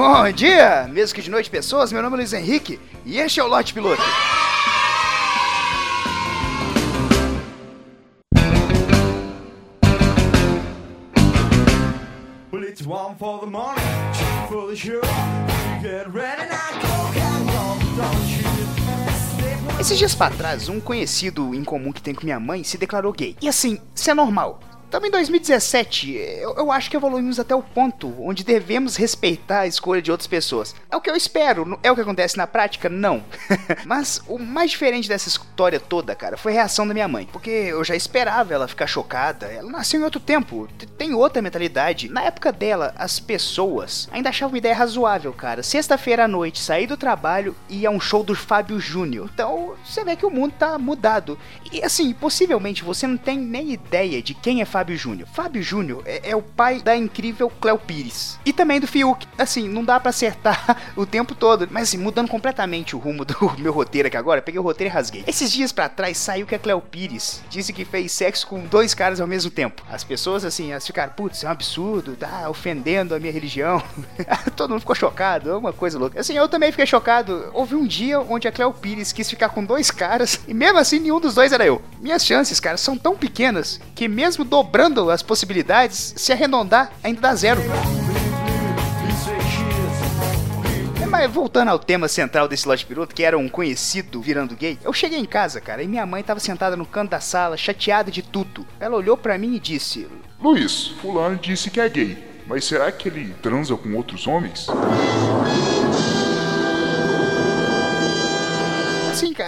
Bom dia, mesmo que de noite pessoas, meu nome é Luiz Henrique e este é o Lote Piloto. Esses dias pra trás, um conhecido em comum que tem com minha mãe se declarou gay. E assim, isso é normal. Estamos em 2017, eu, eu acho que evoluímos até o ponto onde devemos respeitar a escolha de outras pessoas. É o que eu espero, é o que acontece na prática? Não. Mas o mais diferente dessa toda, cara, foi reação da minha mãe. Porque eu já esperava ela ficar chocada. Ela nasceu em outro tempo, tem outra mentalidade. Na época dela, as pessoas ainda achavam uma ideia razoável, cara. Sexta-feira à noite, sair do trabalho e ir a um show do Fábio Júnior. Então, você vê que o mundo tá mudado. E assim, possivelmente você não tem nem ideia de quem é Fábio Júnior. Fábio Júnior é, é o pai da incrível Cleo Pires. E também do Fiuk. Assim, não dá pra acertar o tempo todo. Mas assim, mudando completamente o rumo do meu roteiro aqui agora, peguei o roteiro e rasguei. Esses dias pra trás saiu que a Cleo Pires disse que fez sexo com dois caras ao mesmo tempo. As pessoas, assim, elas ficaram, putz, é um absurdo, tá ofendendo a minha religião. Todo mundo ficou chocado, é uma coisa louca. Assim, eu também fiquei chocado. Houve um dia onde a Cleo Pires quis ficar com dois caras e mesmo assim nenhum dos dois era eu. Minhas chances, cara, são tão pequenas que mesmo dobrando as possibilidades, se arredondar, ainda dá zero. Mas voltando ao tema central desse lote piloto, que era um conhecido virando gay, eu cheguei em casa, cara, e minha mãe tava sentada no canto da sala, chateada de tudo. Ela olhou pra mim e disse: Luiz, fulano disse que é gay, mas será que ele transa com outros homens?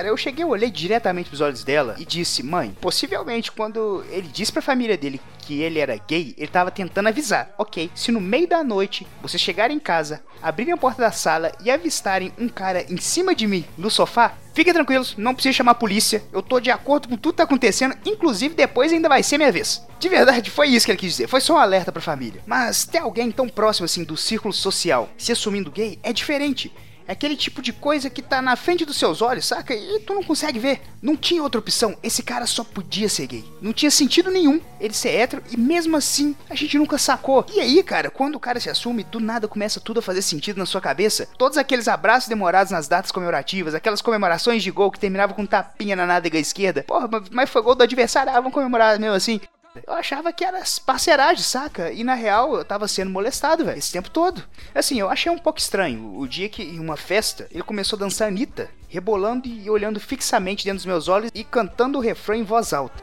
Cara, eu cheguei, eu olhei diretamente pros olhos dela e disse: Mãe, possivelmente quando ele disse pra família dele que ele era gay, ele tava tentando avisar. Ok, se no meio da noite vocês chegarem em casa, abrirem a porta da sala e avistarem um cara em cima de mim no sofá, fiquem tranquilos, não precisa chamar a polícia. Eu tô de acordo com tudo que tá acontecendo, inclusive depois ainda vai ser minha vez. De verdade, foi isso que ele quis dizer, foi só um alerta pra família. Mas ter alguém tão próximo assim do círculo social se assumindo gay é diferente. É aquele tipo de coisa que tá na frente dos seus olhos, saca? E tu não consegue ver. Não tinha outra opção. Esse cara só podia ser gay. Não tinha sentido nenhum ele ser hétero e mesmo assim a gente nunca sacou. E aí, cara, quando o cara se assume, do nada começa tudo a fazer sentido na sua cabeça. Todos aqueles abraços demorados nas datas comemorativas, aquelas comemorações de gol que terminavam com um tapinha na nádega esquerda. Porra, mas- foi gol do adversário, ah, vamos comemorar mesmo assim. Eu achava que era parceragem, saca? E na real eu tava sendo molestado, velho, esse tempo todo. Assim, eu achei um pouco estranho o dia que em uma festa ele começou a dançar Anitta, rebolando e olhando fixamente dentro dos meus olhos e cantando o refrão em voz alta.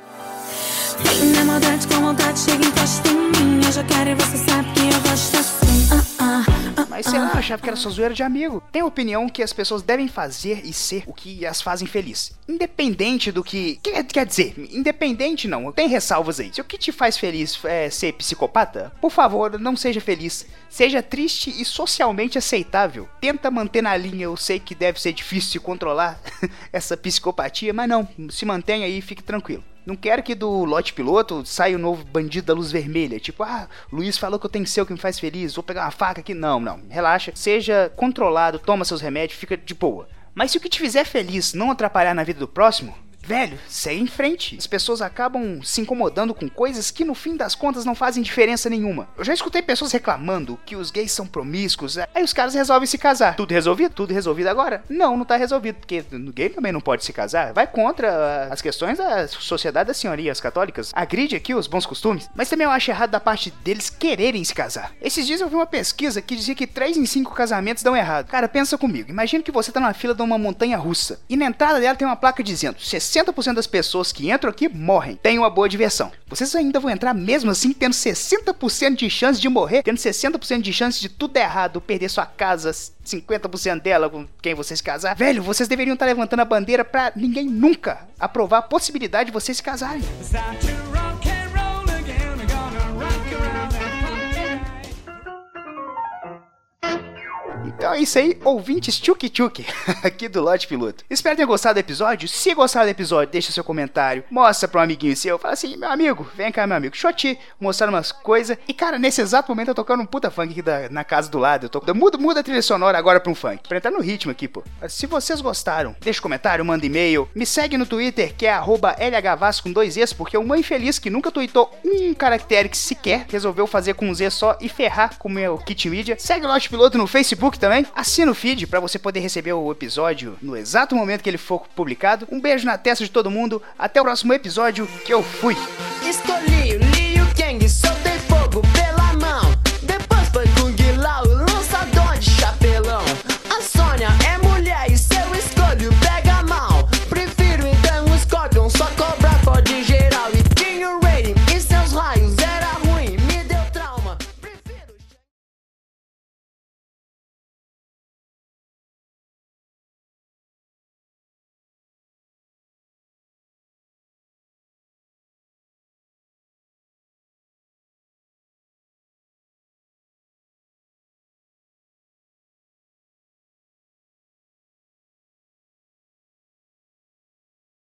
Na maldade com vontade, chega encosta em mim. Eu já quero e você sabe que eu gosto assim. Ah, ah, Mas sei lá, eu achava que era só zoeira de amigo. Tem a opinião que as pessoas devem fazer e ser o que as fazem feliz. Independente do que. Quer, quer dizer, independente não, tem ressalvas aí. Se o que te faz feliz é ser psicopata, por favor, não seja feliz. Seja triste e socialmente aceitável. Tenta manter na linha, eu sei que deve ser difícil de controlar essa psicopatia, mas não, se mantenha aí e fique tranquilo. Não quero que do lote piloto saia o novo bandido da luz vermelha. Tipo, ah, Luiz falou que eu tenho que ser o que me faz feliz, vou pegar uma faca aqui. Não, não, relaxa. Seja controlado, toma seus remédios, fica de boa. Mas se o que te fizer feliz não atrapalhar na vida do próximo, velho, segue em frente. As pessoas acabam se incomodando com coisas que no fim das contas não fazem diferença nenhuma. Eu já escutei pessoas reclamando que os gays são promíscuos, aí os caras resolvem se casar. Tudo resolvido? Tudo resolvido agora? Não, não tá resolvido, porque gay também não pode se casar. Vai contra ah, as questões da sociedade das senhorias católicas. Agride aqui os bons costumes. Mas também eu acho errado da parte deles quererem se casar. Esses dias eu vi uma pesquisa que dizia que 3 em 5 casamentos dão errado. Cara, pensa comigo. Imagina que você tá na fila de uma montanha russa e na entrada dela tem uma placa dizendo 60% das pessoas que entram aqui morrem. Tenham uma boa diversão. Vocês ainda vão entrar mesmo assim tendo 60% de chance de morrer, tendo 60% de chance de tudo errado, perder sua casa, 50% dela com quem você se casar. Velho, vocês deveriam estar levantando a bandeira pra ninguém nunca aprovar a possibilidade de vocês se casarem. Então é isso aí, ouvintes tchuk tchuk aqui do Lote Piloto. Espero ter gostado do episódio. Se gostar do episódio, deixa seu comentário, mostra pra um amiguinho seu, fala assim, meu amigo, vem cá, meu amigo, eu te mostrar umas coisas. E cara, nesse exato momento eu tô tocando um puta funk aqui da, na casa do lado. Eu tô, muda, muda a trilha sonora agora pra um funk. Pra entrar no ritmo aqui, pô. Se vocês gostaram, deixa um comentário, manda e-mail. Me segue no Twitter, que é LHVAS com dois Es, porque o mãe feliz que nunca tweetou um caractere que sequer resolveu fazer com um Z só e ferrar com o meu kit mídia. Segue o Lote Piloto no Facebook também. Assina o feed pra você poder receber o episódio no exato momento que ele for publicado. Um beijo na testa de todo mundo. Até o próximo episódio, que eu fui.